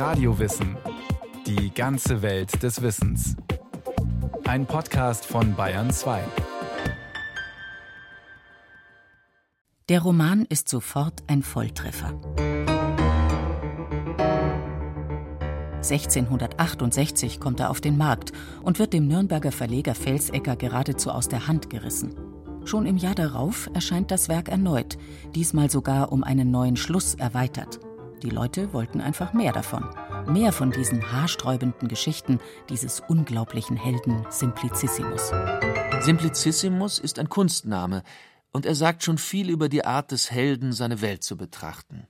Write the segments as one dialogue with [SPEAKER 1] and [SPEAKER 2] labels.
[SPEAKER 1] Radiowissen. Die ganze Welt des Wissens. Ein Podcast von Bayern 2.
[SPEAKER 2] Der Roman ist sofort ein Volltreffer. 1668 kommt er auf den Markt und wird dem Nürnberger Verleger Felsecker geradezu aus der Hand gerissen. Schon im Jahr darauf erscheint das Werk erneut, diesmal sogar um einen neuen Schluss erweitert. Die Leute wollten einfach mehr davon. Mehr von diesen haarsträubenden Geschichten dieses unglaublichen Helden Simplicissimus.
[SPEAKER 3] Simplicissimus ist ein Kunstname und er sagt schon viel über die Art des Helden, seine Welt zu betrachten.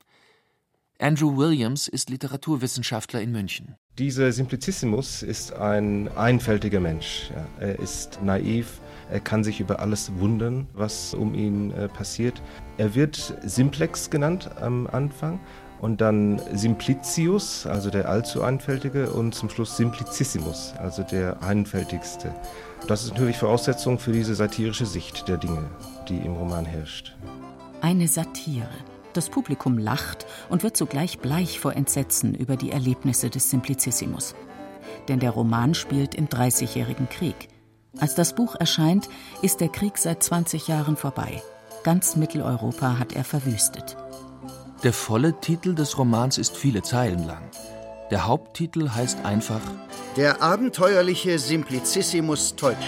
[SPEAKER 3] Andrew Williams ist Literaturwissenschaftler in München.
[SPEAKER 4] Dieser Simplicissimus ist ein einfältiger Mensch. Er ist naiv, er kann sich über alles wundern, was um ihn äh, passiert. Er wird Simplex genannt am Anfang und dann Simplicius, also der allzu einfältige, und zum Schluss Simplicissimus, also der einfältigste. Das ist natürlich Voraussetzung für diese satirische Sicht der Dinge, die im Roman herrscht.
[SPEAKER 2] Eine Satire. Das Publikum lacht und wird zugleich bleich vor Entsetzen über die Erlebnisse des Simplicissimus. Denn der Roman spielt im Dreißigjährigen Krieg. Als das Buch erscheint, ist der Krieg seit 20 Jahren vorbei. Ganz Mitteleuropa hat er verwüstet.
[SPEAKER 3] Der volle Titel des Romans ist viele Zeilen lang. Der Haupttitel heißt einfach
[SPEAKER 5] Der abenteuerliche Simplicissimus Teutsch.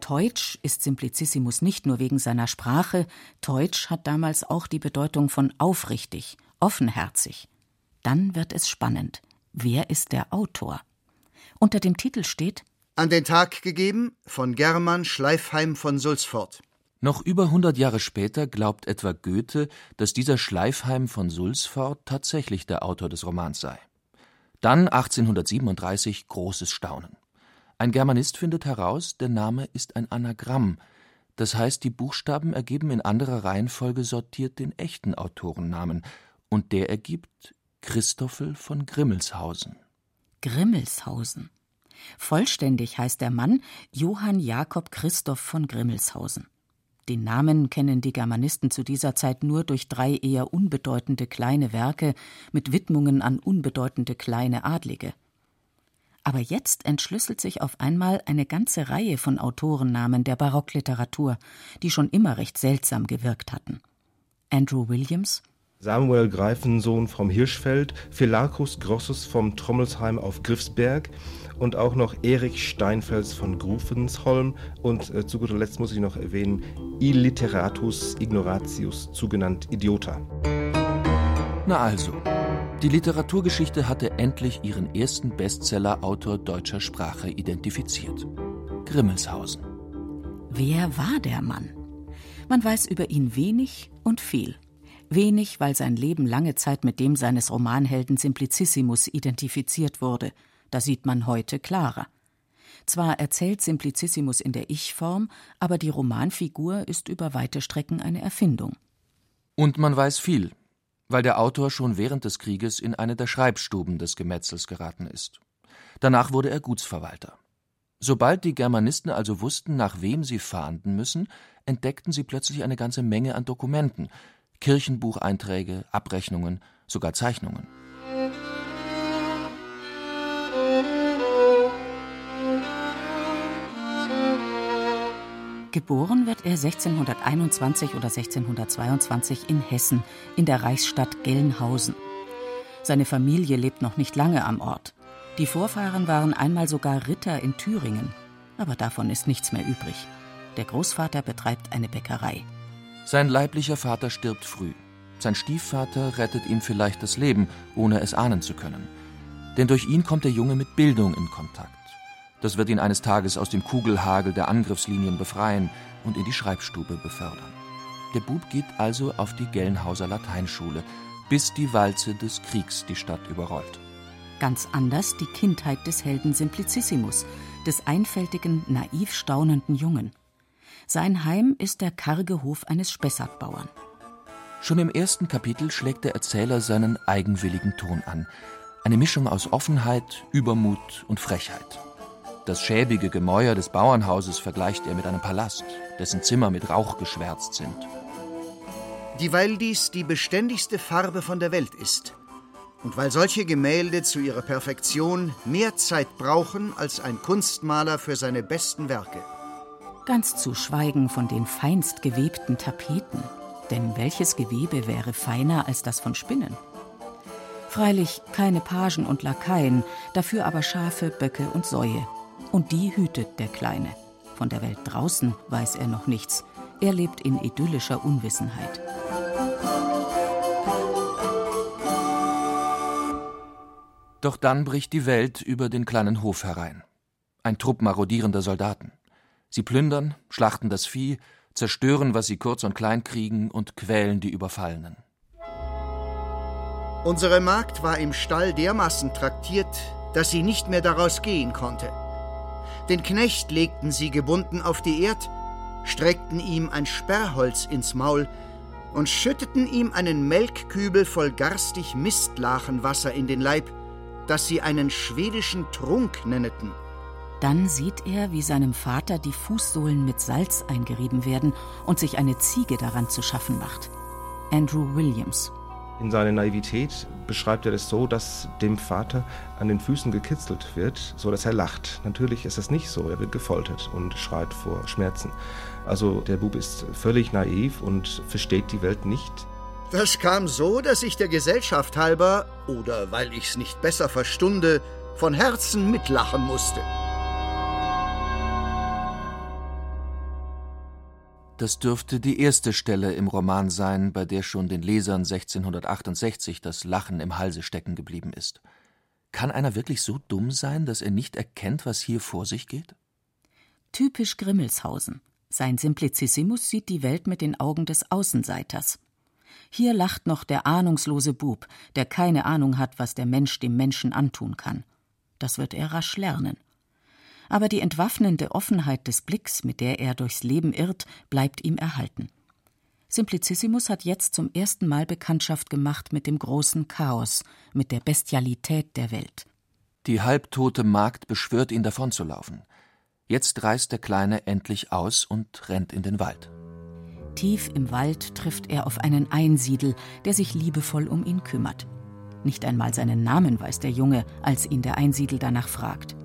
[SPEAKER 2] Teutsch ist Simplicissimus nicht nur wegen seiner Sprache, Teutsch hat damals auch die Bedeutung von aufrichtig, offenherzig. Dann wird es spannend. Wer ist der Autor? Unter dem Titel steht
[SPEAKER 5] An den Tag gegeben von German Schleifheim von Sulzfort.
[SPEAKER 3] Noch über 100 Jahre später glaubt etwa Goethe, dass dieser Schleifheim von Sulzfort tatsächlich der Autor des Romans sei. Dann 1837 großes Staunen. Ein Germanist findet heraus, der Name ist ein Anagramm, das heißt, die Buchstaben ergeben in anderer Reihenfolge sortiert den echten Autorennamen, und der ergibt Christoffel von Grimmelshausen.
[SPEAKER 2] Grimmelshausen. Vollständig heißt der Mann Johann Jakob Christoph von Grimmelshausen. Den Namen kennen die Germanisten zu dieser Zeit nur durch drei eher unbedeutende kleine Werke mit Widmungen an unbedeutende kleine Adlige. Aber jetzt entschlüsselt sich auf einmal eine ganze Reihe von Autorennamen der Barockliteratur, die schon immer recht seltsam gewirkt hatten. Andrew Williams,
[SPEAKER 4] Samuel Greifensohn vom Hirschfeld, Philacus Grossus vom Trommelsheim auf Griffsberg und auch noch Erich Steinfels von Grufensholm und äh, zu guter Letzt muss ich noch erwähnen Illiteratus Ignoratius, zugenannt Idiota.
[SPEAKER 3] Na also, die Literaturgeschichte hatte endlich ihren ersten Bestseller-Autor deutscher Sprache identifiziert. Grimmelshausen.
[SPEAKER 2] Wer war der Mann? Man weiß über ihn wenig und viel. Wenig, weil sein Leben lange Zeit mit dem seines Romanhelden Simplicissimus identifiziert wurde. Da sieht man heute klarer. Zwar erzählt Simplicissimus in der Ich-Form, aber die Romanfigur ist über weite Strecken eine Erfindung.
[SPEAKER 3] Und man weiß viel, weil der Autor schon während des Krieges in eine der Schreibstuben des Gemetzels geraten ist. Danach wurde er Gutsverwalter. Sobald die Germanisten also wussten, nach wem sie fahnden müssen, entdeckten sie plötzlich eine ganze Menge an Dokumenten, Kirchenbucheinträge, Abrechnungen, sogar Zeichnungen.
[SPEAKER 2] Geboren wird er 1621 oder 1622 in Hessen, in der Reichsstadt Gelnhausen. Seine Familie lebt noch nicht lange am Ort. Die Vorfahren waren einmal sogar Ritter in Thüringen, aber davon ist nichts mehr übrig. Der Großvater betreibt eine Bäckerei.
[SPEAKER 3] Sein leiblicher Vater stirbt früh. Sein Stiefvater rettet ihm vielleicht das Leben, ohne es ahnen zu können. Denn durch ihn kommt der Junge mit Bildung in Kontakt. Das wird ihn eines Tages aus dem Kugelhagel der Angriffslinien befreien und in die Schreibstube befördern. Der Bub geht also auf die Gelnhauser Lateinschule, bis die Walze des Kriegs die Stadt überrollt.
[SPEAKER 2] Ganz anders die Kindheit des Helden Simplicissimus, des einfältigen, naiv staunenden Jungen. Sein Heim ist der karge Hof eines Spessartbauern.
[SPEAKER 3] Schon im ersten Kapitel schlägt der Erzähler seinen eigenwilligen Ton an. Eine Mischung aus Offenheit, Übermut und Frechheit. Das schäbige Gemäuer des Bauernhauses vergleicht er mit einem Palast, dessen Zimmer mit Rauch geschwärzt sind.
[SPEAKER 5] Dieweil dies die beständigste Farbe von der Welt ist und weil solche Gemälde zu ihrer Perfektion mehr Zeit brauchen als ein Kunstmaler für seine besten Werke.
[SPEAKER 2] Ganz zu schweigen von den feinst gewebten Tapeten, denn welches Gewebe wäre feiner als das von Spinnen? Freilich keine Pagen und Lakaien, dafür aber Schafe, Böcke und Säue. Und die hütet der Kleine. Von der Welt draußen weiß er noch nichts. Er lebt in idyllischer Unwissenheit.
[SPEAKER 3] Doch dann bricht die Welt über den kleinen Hof herein. Ein Trupp marodierender Soldaten. Sie plündern, schlachten das Vieh, zerstören, was sie kurz und klein kriegen und quälen die Überfallenen.
[SPEAKER 5] Unsere Magd war im Stall dermaßen traktiert, dass sie nicht mehr daraus gehen konnte. Den Knecht legten sie gebunden auf die Erd, streckten ihm ein Sperrholz ins Maul und schütteten ihm einen Melkkübel voll garstig Mistlachenwasser in den Leib, das sie einen schwedischen Trunk nenneten.
[SPEAKER 2] Dann sieht er, wie seinem Vater die Fußsohlen mit Salz eingerieben werden und sich eine Ziege daran zu schaffen macht. Andrew Williams.
[SPEAKER 4] In seiner Naivität beschreibt er es so, dass dem Vater an den Füßen gekitzelt wird, so dass er lacht. Natürlich ist es nicht so, er wird gefoltert und schreit vor Schmerzen. Also der Bub ist völlig naiv und versteht die Welt nicht.
[SPEAKER 5] Das kam so, dass ich der Gesellschaft halber, oder weil ich's nicht besser verstunde, von Herzen mitlachen musste.
[SPEAKER 3] Das dürfte die erste Stelle im Roman sein, bei der schon den Lesern 1668 das Lachen im Halse stecken geblieben ist. Kann einer wirklich so dumm sein, dass er nicht erkennt, was hier vor sich geht?
[SPEAKER 2] Typisch Grimmelshausen. Sein Simplicissimus sieht die Welt mit den Augen des Außenseiters. Hier lacht noch der ahnungslose Bub, der keine Ahnung hat, was der Mensch dem Menschen antun kann. Das wird er rasch lernen aber die entwaffnende Offenheit des Blicks, mit der er durchs Leben irrt, bleibt ihm erhalten. Simplicissimus hat jetzt zum ersten Mal Bekanntschaft gemacht mit dem großen Chaos, mit der Bestialität der Welt.
[SPEAKER 3] Die halbtote Magd beschwört ihn davonzulaufen. Jetzt reißt der Kleine endlich aus und rennt in den Wald.
[SPEAKER 2] Tief im Wald trifft er auf einen Einsiedel, der sich liebevoll um ihn kümmert. Nicht einmal seinen Namen weiß der Junge, als ihn der Einsiedel danach fragt.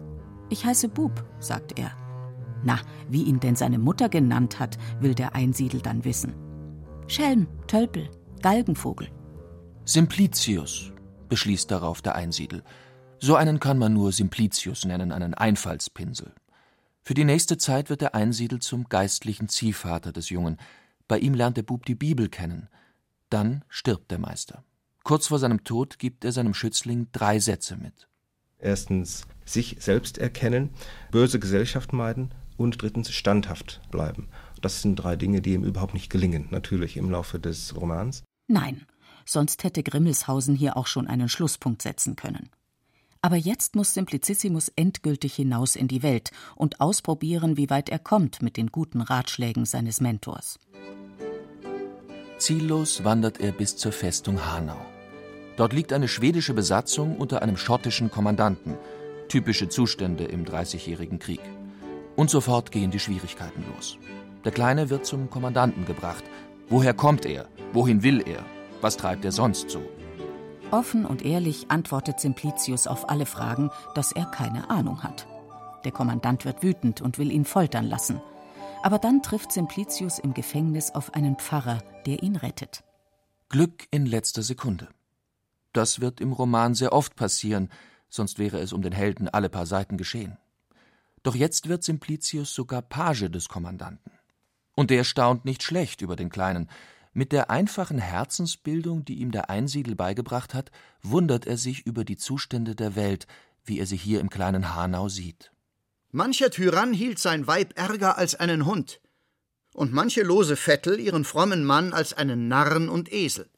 [SPEAKER 2] Ich heiße Bub, sagt er. Na, wie ihn denn seine Mutter genannt hat, will der Einsiedel dann wissen. Schelm, Tölpel, Galgenvogel.
[SPEAKER 3] Simplicius, beschließt darauf der Einsiedel. So einen kann man nur Simplicius nennen, einen Einfallspinsel. Für die nächste Zeit wird der Einsiedel zum geistlichen Ziehvater des Jungen. Bei ihm lernt der Bub die Bibel kennen. Dann stirbt der Meister. Kurz vor seinem Tod gibt er seinem Schützling drei Sätze mit.
[SPEAKER 4] Erstens sich selbst erkennen, böse Gesellschaft meiden und drittens standhaft bleiben. Das sind drei Dinge, die ihm überhaupt nicht gelingen, natürlich im Laufe des Romans.
[SPEAKER 2] Nein, sonst hätte Grimmelshausen hier auch schon einen Schlusspunkt setzen können. Aber jetzt muss Simplicissimus endgültig hinaus in die Welt und ausprobieren, wie weit er kommt mit den guten Ratschlägen seines Mentors.
[SPEAKER 3] Ziellos wandert er bis zur Festung Hanau. Dort liegt eine schwedische Besatzung unter einem schottischen Kommandanten. Typische Zustände im Dreißigjährigen Krieg. Und sofort gehen die Schwierigkeiten los. Der Kleine wird zum Kommandanten gebracht. Woher kommt er? Wohin will er? Was treibt er sonst so?
[SPEAKER 2] Offen und ehrlich antwortet Simplicius auf alle Fragen, dass er keine Ahnung hat. Der Kommandant wird wütend und will ihn foltern lassen. Aber dann trifft Simplicius im Gefängnis auf einen Pfarrer, der ihn rettet.
[SPEAKER 3] Glück in letzter Sekunde. Das wird im Roman sehr oft passieren, sonst wäre es um den Helden alle paar Seiten geschehen. Doch jetzt wird Simplicius sogar Page des Kommandanten. Und der staunt nicht schlecht über den Kleinen. Mit der einfachen Herzensbildung, die ihm der Einsiedel beigebracht hat, wundert er sich über die Zustände der Welt, wie er sie hier im kleinen Hanau sieht.
[SPEAKER 5] Mancher Tyrann hielt sein Weib ärger als einen Hund, und manche lose Vettel ihren frommen Mann als einen Narren und Esel.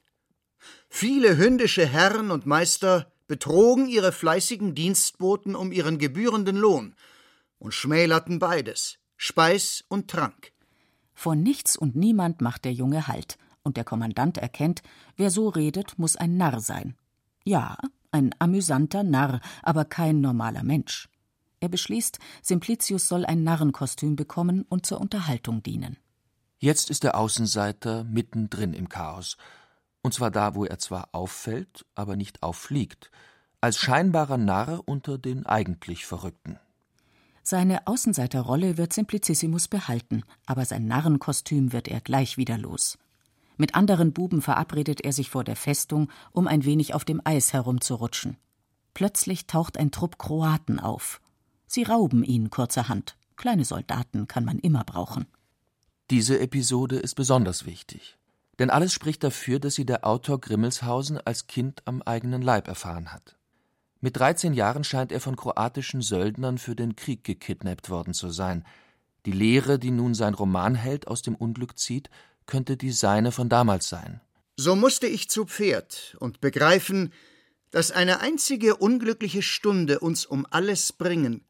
[SPEAKER 5] Viele hündische Herren und Meister betrogen ihre fleißigen Dienstboten um ihren gebührenden Lohn und schmälerten beides, Speis und Trank.
[SPEAKER 2] Vor nichts und niemand macht der Junge Halt, und der Kommandant erkennt, wer so redet, muss ein Narr sein. Ja, ein amüsanter Narr, aber kein normaler Mensch. Er beschließt, Simplicius soll ein Narrenkostüm bekommen und zur Unterhaltung dienen.
[SPEAKER 3] Jetzt ist der Außenseiter mittendrin im Chaos, und zwar da, wo er zwar auffällt, aber nicht auffliegt, als scheinbarer Narr unter den eigentlich Verrückten.
[SPEAKER 2] Seine Außenseiterrolle wird Simplicissimus behalten, aber sein Narrenkostüm wird er gleich wieder los. Mit anderen Buben verabredet er sich vor der Festung, um ein wenig auf dem Eis herumzurutschen. Plötzlich taucht ein Trupp Kroaten auf. Sie rauben ihn kurzerhand. Kleine Soldaten kann man immer brauchen.
[SPEAKER 3] Diese Episode ist besonders wichtig. Denn alles spricht dafür, dass sie der Autor Grimmelshausen als Kind am eigenen Leib erfahren hat. Mit 13 Jahren scheint er von kroatischen Söldnern für den Krieg gekidnappt worden zu sein. Die Lehre, die nun sein Romanheld aus dem Unglück zieht, könnte die seine von damals sein.
[SPEAKER 5] So musste ich zu Pferd und begreifen, dass eine einzige unglückliche Stunde uns um alles bringen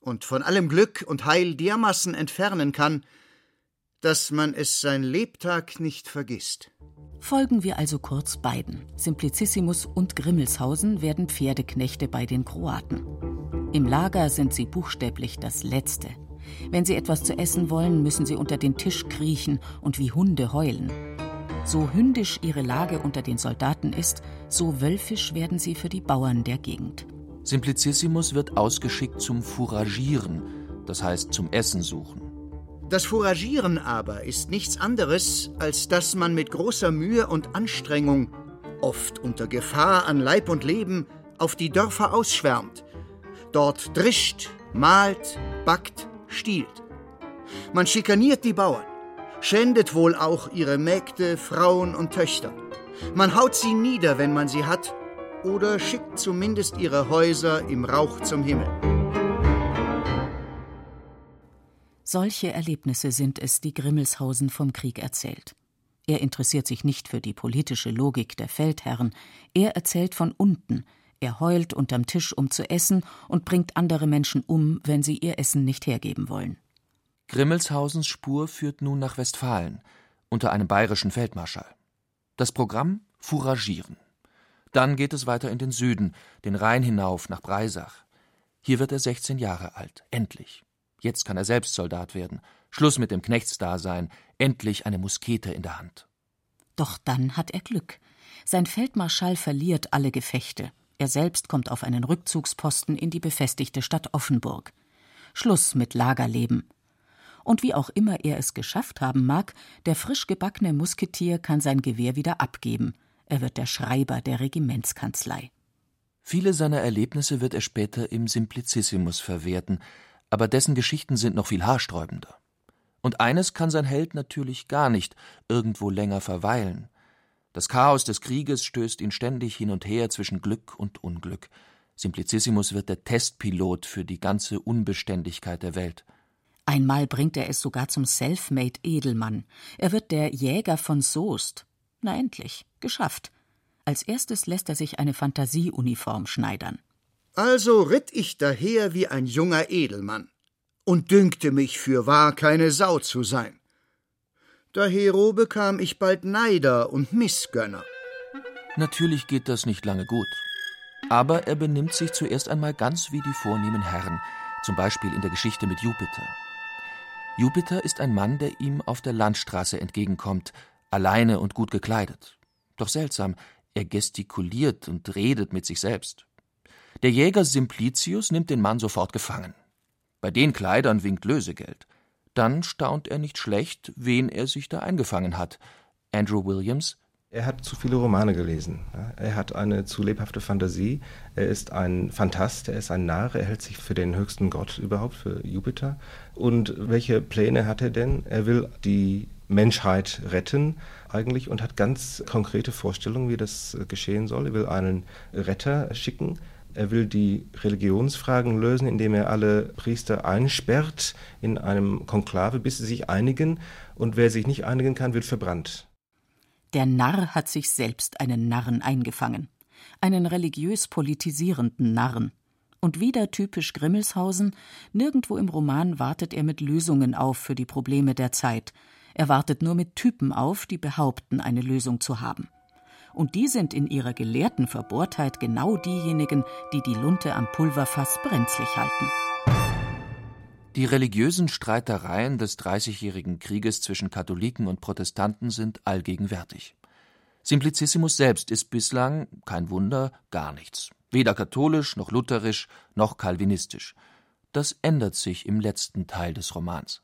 [SPEAKER 5] und von allem Glück und Heil dermaßen entfernen kann, dass man es sein Lebtag nicht vergisst.
[SPEAKER 2] Folgen wir also kurz beiden. Simplicissimus und Grimmelshausen werden Pferdeknechte bei den Kroaten. Im Lager sind sie buchstäblich das Letzte. Wenn sie etwas zu essen wollen, müssen sie unter den Tisch kriechen und wie Hunde heulen. So hündisch ihre Lage unter den Soldaten ist, so wölfisch werden sie für die Bauern der Gegend.
[SPEAKER 3] Simplicissimus wird ausgeschickt zum Fouragieren, das heißt zum Essen suchen.
[SPEAKER 5] Das Fouragieren aber ist nichts anderes, als dass man mit großer Mühe und Anstrengung, oft unter Gefahr an Leib und Leben, auf die Dörfer ausschwärmt, dort drischt, malt, backt, stiehlt. Man schikaniert die Bauern, schändet wohl auch ihre Mägde, Frauen und Töchter. Man haut sie nieder, wenn man sie hat, oder schickt zumindest ihre Häuser im Rauch zum Himmel.
[SPEAKER 2] Solche Erlebnisse sind es, die Grimmelshausen vom Krieg erzählt. Er interessiert sich nicht für die politische Logik der Feldherren, er erzählt von unten, er heult unterm Tisch, um zu essen, und bringt andere Menschen um, wenn sie ihr Essen nicht hergeben wollen.
[SPEAKER 3] Grimmelshausens Spur führt nun nach Westfalen, unter einem bayerischen Feldmarschall. Das Programm Fouragieren. Dann geht es weiter in den Süden, den Rhein hinauf nach Breisach. Hier wird er 16 Jahre alt, endlich. Jetzt kann er selbst Soldat werden. Schluss mit dem Knechtsdasein, endlich eine Muskete in der Hand.
[SPEAKER 2] Doch dann hat er Glück. Sein Feldmarschall verliert alle Gefechte. Er selbst kommt auf einen Rückzugsposten in die befestigte Stadt Offenburg. Schluss mit Lagerleben. Und wie auch immer er es geschafft haben mag, der frisch gebackene Musketier kann sein Gewehr wieder abgeben. Er wird der Schreiber der Regimentskanzlei.
[SPEAKER 3] Viele seiner Erlebnisse wird er später im Simplicissimus verwerten, aber dessen Geschichten sind noch viel haarsträubender. Und eines kann sein Held natürlich gar nicht irgendwo länger verweilen. Das Chaos des Krieges stößt ihn ständig hin und her zwischen Glück und Unglück. Simplicissimus wird der Testpilot für die ganze Unbeständigkeit der Welt.
[SPEAKER 2] Einmal bringt er es sogar zum Selfmade Edelmann. Er wird der Jäger von Soest. Na endlich, geschafft. Als erstes lässt er sich eine Fantasieuniform schneidern.
[SPEAKER 5] Also ritt ich daher wie ein junger Edelmann und dünkte mich für wahr keine Sau zu sein. Dahero bekam ich bald Neider und Missgönner.
[SPEAKER 3] Natürlich geht das nicht lange gut. Aber er benimmt sich zuerst einmal ganz wie die vornehmen Herren, zum Beispiel in der Geschichte mit Jupiter. Jupiter ist ein Mann, der ihm auf der Landstraße entgegenkommt, alleine und gut gekleidet. Doch seltsam, er gestikuliert und redet mit sich selbst. Der Jäger Simplicius nimmt den Mann sofort gefangen. Bei den Kleidern winkt Lösegeld. Dann staunt er nicht schlecht, wen er sich da eingefangen hat. Andrew Williams.
[SPEAKER 4] Er hat zu viele Romane gelesen. Er hat eine zu lebhafte Fantasie. Er ist ein Fantast, er ist ein Narr, er hält sich für den höchsten Gott überhaupt, für Jupiter. Und welche Pläne hat er denn? Er will die Menschheit retten eigentlich und hat ganz konkrete Vorstellungen, wie das geschehen soll. Er will einen Retter schicken, er will die Religionsfragen lösen, indem er alle Priester einsperrt in einem Konklave, bis sie sich einigen. Und wer sich nicht einigen kann, wird verbrannt.
[SPEAKER 2] Der Narr hat sich selbst einen Narren eingefangen. Einen religiös politisierenden Narren. Und wieder typisch Grimmelshausen, nirgendwo im Roman wartet er mit Lösungen auf für die Probleme der Zeit. Er wartet nur mit Typen auf, die behaupten, eine Lösung zu haben und die sind in ihrer gelehrten Verbohrtheit genau diejenigen, die die Lunte am Pulverfass brenzlig halten.
[SPEAKER 3] Die religiösen Streitereien des Dreißigjährigen Krieges zwischen Katholiken und Protestanten sind allgegenwärtig. Simplicissimus selbst ist bislang, kein Wunder, gar nichts. Weder katholisch noch lutherisch noch kalvinistisch. Das ändert sich im letzten Teil des Romans.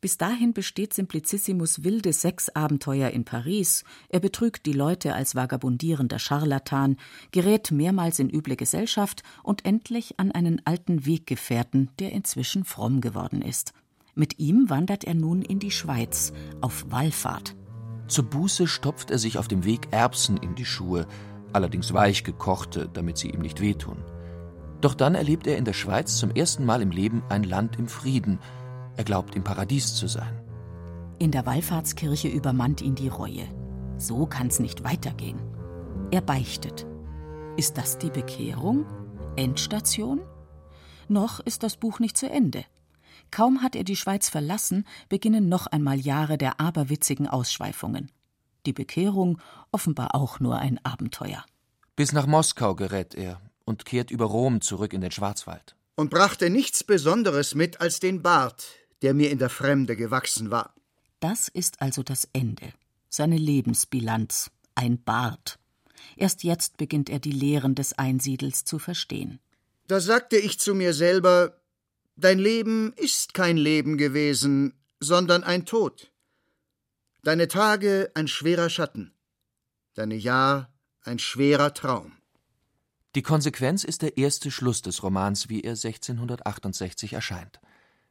[SPEAKER 2] Bis dahin besteht Simplicissimus wilde Sexabenteuer in Paris, er betrügt die Leute als vagabundierender Scharlatan, gerät mehrmals in üble Gesellschaft und endlich an einen alten Weggefährten, der inzwischen fromm geworden ist. Mit ihm wandert er nun in die Schweiz, auf Wallfahrt.
[SPEAKER 3] Zur Buße stopft er sich auf dem Weg Erbsen in die Schuhe, allerdings weich gekochte, damit sie ihm nicht wehtun. Doch dann erlebt er in der Schweiz zum ersten Mal im Leben ein Land im Frieden – er glaubt, im Paradies zu sein.
[SPEAKER 2] In der Wallfahrtskirche übermannt ihn die Reue. So kann's nicht weitergehen. Er beichtet. Ist das die Bekehrung? Endstation? Noch ist das Buch nicht zu Ende. Kaum hat er die Schweiz verlassen, beginnen noch einmal Jahre der aberwitzigen Ausschweifungen. Die Bekehrung offenbar auch nur ein Abenteuer.
[SPEAKER 3] Bis nach Moskau gerät er und kehrt über Rom zurück in den Schwarzwald.
[SPEAKER 5] Und brachte nichts Besonderes mit als den Bart, der mir in der Fremde gewachsen war.
[SPEAKER 2] Das ist also das Ende, seine Lebensbilanz, ein Bart. Erst jetzt beginnt er die Lehren des Einsiedels zu verstehen.
[SPEAKER 5] Da sagte ich zu mir selber, Dein Leben ist kein Leben gewesen, sondern ein Tod. Deine Tage ein schwerer Schatten, deine Jahr ein schwerer Traum.
[SPEAKER 3] Die Konsequenz ist der erste Schluss des Romans, wie er 1668 erscheint.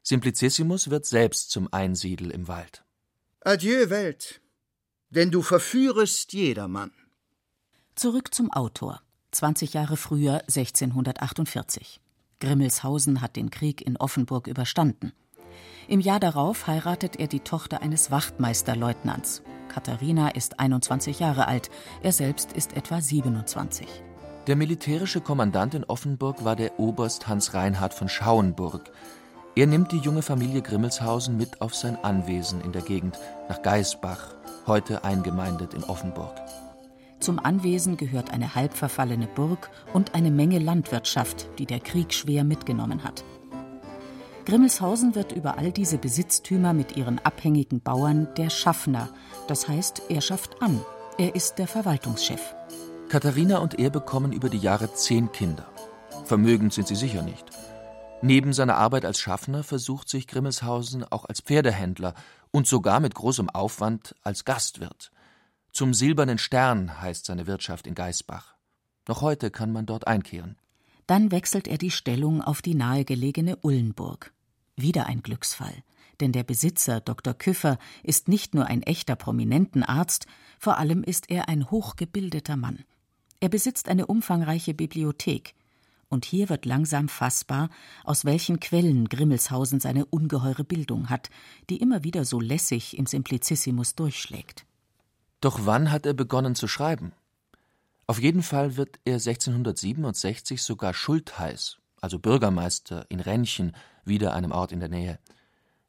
[SPEAKER 3] Simplicissimus wird selbst zum Einsiedel im Wald.
[SPEAKER 5] Adieu, Welt, denn du verführest jedermann.
[SPEAKER 2] Zurück zum Autor. 20 Jahre früher, 1648. Grimmelshausen hat den Krieg in Offenburg überstanden. Im Jahr darauf heiratet er die Tochter eines Wachtmeisterleutnants. Katharina ist 21 Jahre alt, er selbst ist etwa 27.
[SPEAKER 3] Der militärische Kommandant in Offenburg war der Oberst Hans Reinhard von Schauenburg, er nimmt die junge Familie Grimmelshausen mit auf sein Anwesen in der Gegend nach Geisbach, heute eingemeindet in Offenburg.
[SPEAKER 2] Zum Anwesen gehört eine halb verfallene Burg und eine Menge Landwirtschaft, die der Krieg schwer mitgenommen hat. Grimmelshausen wird über all diese Besitztümer mit ihren abhängigen Bauern der Schaffner, das heißt, er schafft an, er ist der Verwaltungschef.
[SPEAKER 3] Katharina und er bekommen über die Jahre zehn Kinder. Vermögend sind sie sicher nicht. Neben seiner Arbeit als Schaffner versucht sich Grimmelshausen auch als Pferdehändler und sogar mit großem Aufwand als Gastwirt. Zum Silbernen Stern heißt seine Wirtschaft in Geisbach. Noch heute kann man dort einkehren.
[SPEAKER 2] Dann wechselt er die Stellung auf die nahegelegene Ullenburg. Wieder ein Glücksfall, denn der Besitzer, Dr. Küffer, ist nicht nur ein echter Prominentenarzt, vor allem ist er ein hochgebildeter Mann. Er besitzt eine umfangreiche Bibliothek, und hier wird langsam fassbar, aus welchen Quellen Grimmelshausen seine ungeheure Bildung hat, die immer wieder so lässig im Simplicissimus durchschlägt.
[SPEAKER 3] Doch wann hat er begonnen zu schreiben? Auf jeden Fall wird er 1667 sogar Schultheiß, also Bürgermeister in Rennchen, wieder einem Ort in der Nähe.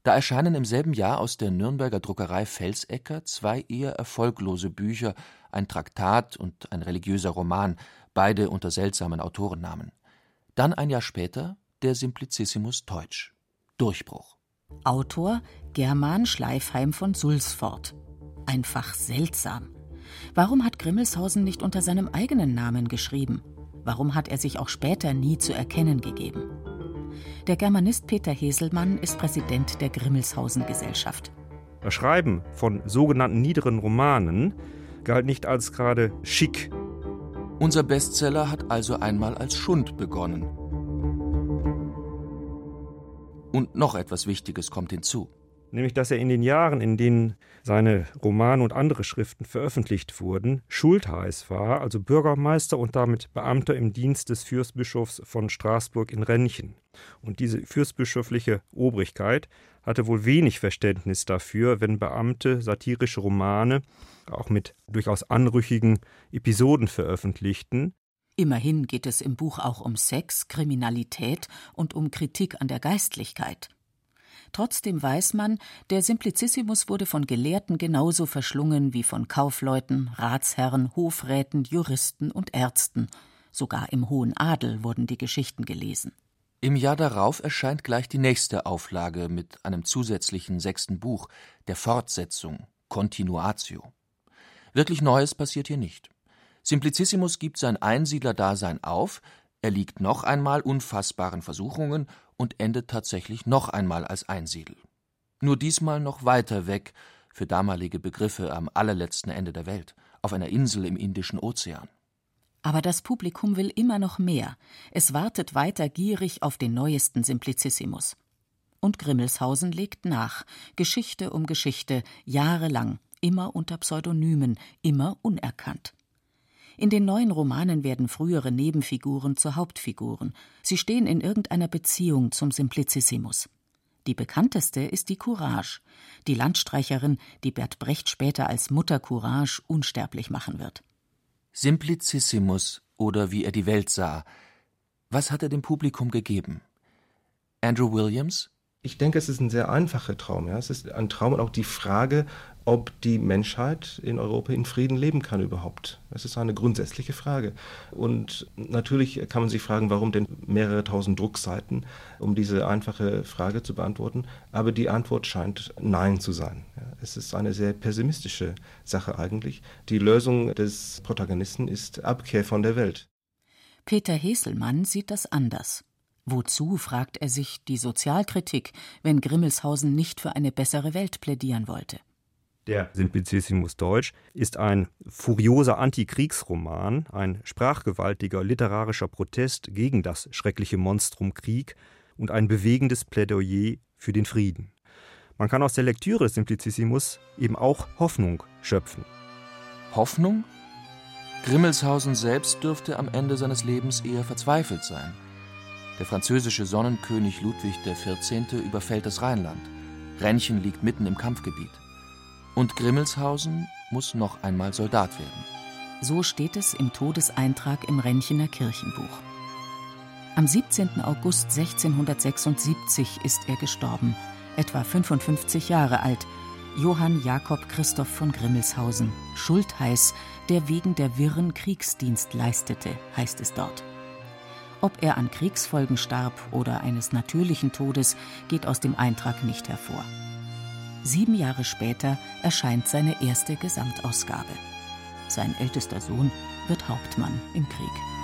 [SPEAKER 3] Da erscheinen im selben Jahr aus der Nürnberger Druckerei Felsecker zwei eher erfolglose Bücher, ein Traktat und ein religiöser Roman, beide unter seltsamen Autorennamen. Dann ein Jahr später der Simplicissimus Teutsch. Durchbruch.
[SPEAKER 2] Autor German Schleifheim von Sulzfort. Einfach seltsam. Warum hat Grimmelshausen nicht unter seinem eigenen Namen geschrieben? Warum hat er sich auch später nie zu erkennen gegeben? Der Germanist Peter Heselmann ist Präsident der Grimmelshausen Gesellschaft.
[SPEAKER 6] Das Schreiben von sogenannten niederen Romanen galt nicht als gerade schick
[SPEAKER 3] unser Bestseller hat also einmal als Schund begonnen. Und noch etwas Wichtiges kommt hinzu.
[SPEAKER 6] Nämlich, dass er in den Jahren, in denen seine Romane und andere Schriften veröffentlicht wurden, Schultheiß war, also Bürgermeister und damit Beamter im Dienst des Fürstbischofs von Straßburg in Rennchen. Und diese fürstbischöfliche Obrigkeit hatte wohl wenig Verständnis dafür, wenn Beamte satirische Romane auch mit durchaus anrüchigen Episoden veröffentlichten.
[SPEAKER 2] Immerhin geht es im Buch auch um Sex, Kriminalität und um Kritik an der Geistlichkeit. Trotzdem weiß man, der Simplicissimus wurde von Gelehrten genauso verschlungen wie von Kaufleuten, Ratsherren, Hofräten, Juristen und Ärzten. Sogar im hohen Adel wurden die Geschichten gelesen.
[SPEAKER 3] Im Jahr darauf erscheint gleich die nächste Auflage mit einem zusätzlichen sechsten Buch, der Fortsetzung Continuatio. Wirklich Neues passiert hier nicht. Simplicissimus gibt sein Einsiedlerdasein auf, er liegt noch einmal unfassbaren Versuchungen und endet tatsächlich noch einmal als Einsiedel. Nur diesmal noch weiter weg, für damalige Begriffe am allerletzten Ende der Welt, auf einer Insel im Indischen Ozean.
[SPEAKER 2] Aber das Publikum will immer noch mehr. Es wartet weiter gierig auf den neuesten Simplicissimus. Und Grimmelshausen legt nach, Geschichte um Geschichte, jahrelang, immer unter Pseudonymen, immer unerkannt. In den neuen Romanen werden frühere Nebenfiguren zu Hauptfiguren. Sie stehen in irgendeiner Beziehung zum Simplicissimus. Die bekannteste ist die Courage, die Landstreicherin, die Bert Brecht später als Mutter Courage unsterblich machen wird.
[SPEAKER 3] Simplicissimus oder wie er die Welt sah. Was hat er dem Publikum gegeben? Andrew Williams?
[SPEAKER 4] Ich denke, es ist ein sehr einfacher Traum. Ja. Es ist ein Traum und auch die Frage, ob die Menschheit in Europa in Frieden leben kann überhaupt. Das ist eine grundsätzliche Frage. Und natürlich kann man sich fragen, warum denn mehrere tausend Druckseiten, um diese einfache Frage zu beantworten. Aber die Antwort scheint Nein zu sein. Es ist eine sehr pessimistische Sache eigentlich. Die Lösung des Protagonisten ist Abkehr von der Welt.
[SPEAKER 2] Peter Heselmann sieht das anders. Wozu, fragt er sich, die Sozialkritik, wenn Grimmelshausen nicht für eine bessere Welt plädieren wollte?
[SPEAKER 6] Der Simplicissimus Deutsch ist ein furioser Antikriegsroman, ein sprachgewaltiger literarischer Protest gegen das schreckliche Monstrum Krieg und ein bewegendes Plädoyer für den Frieden. Man kann aus der Lektüre des Simplicissimus eben auch Hoffnung schöpfen.
[SPEAKER 3] Hoffnung? Grimmelshausen selbst dürfte am Ende seines Lebens eher verzweifelt sein. Der französische Sonnenkönig Ludwig XIV. überfällt das Rheinland. Rennchen liegt mitten im Kampfgebiet. Und Grimmelshausen muss noch einmal Soldat werden.
[SPEAKER 2] So steht es im Todeseintrag im Rennchener Kirchenbuch. Am 17. August 1676 ist er gestorben, etwa 55 Jahre alt, Johann Jakob Christoph von Grimmelshausen, Schultheiß, der wegen der Wirren Kriegsdienst leistete, heißt es dort. Ob er an Kriegsfolgen starb oder eines natürlichen Todes, geht aus dem Eintrag nicht hervor. Sieben Jahre später erscheint seine erste Gesamtausgabe. Sein ältester Sohn wird Hauptmann im Krieg.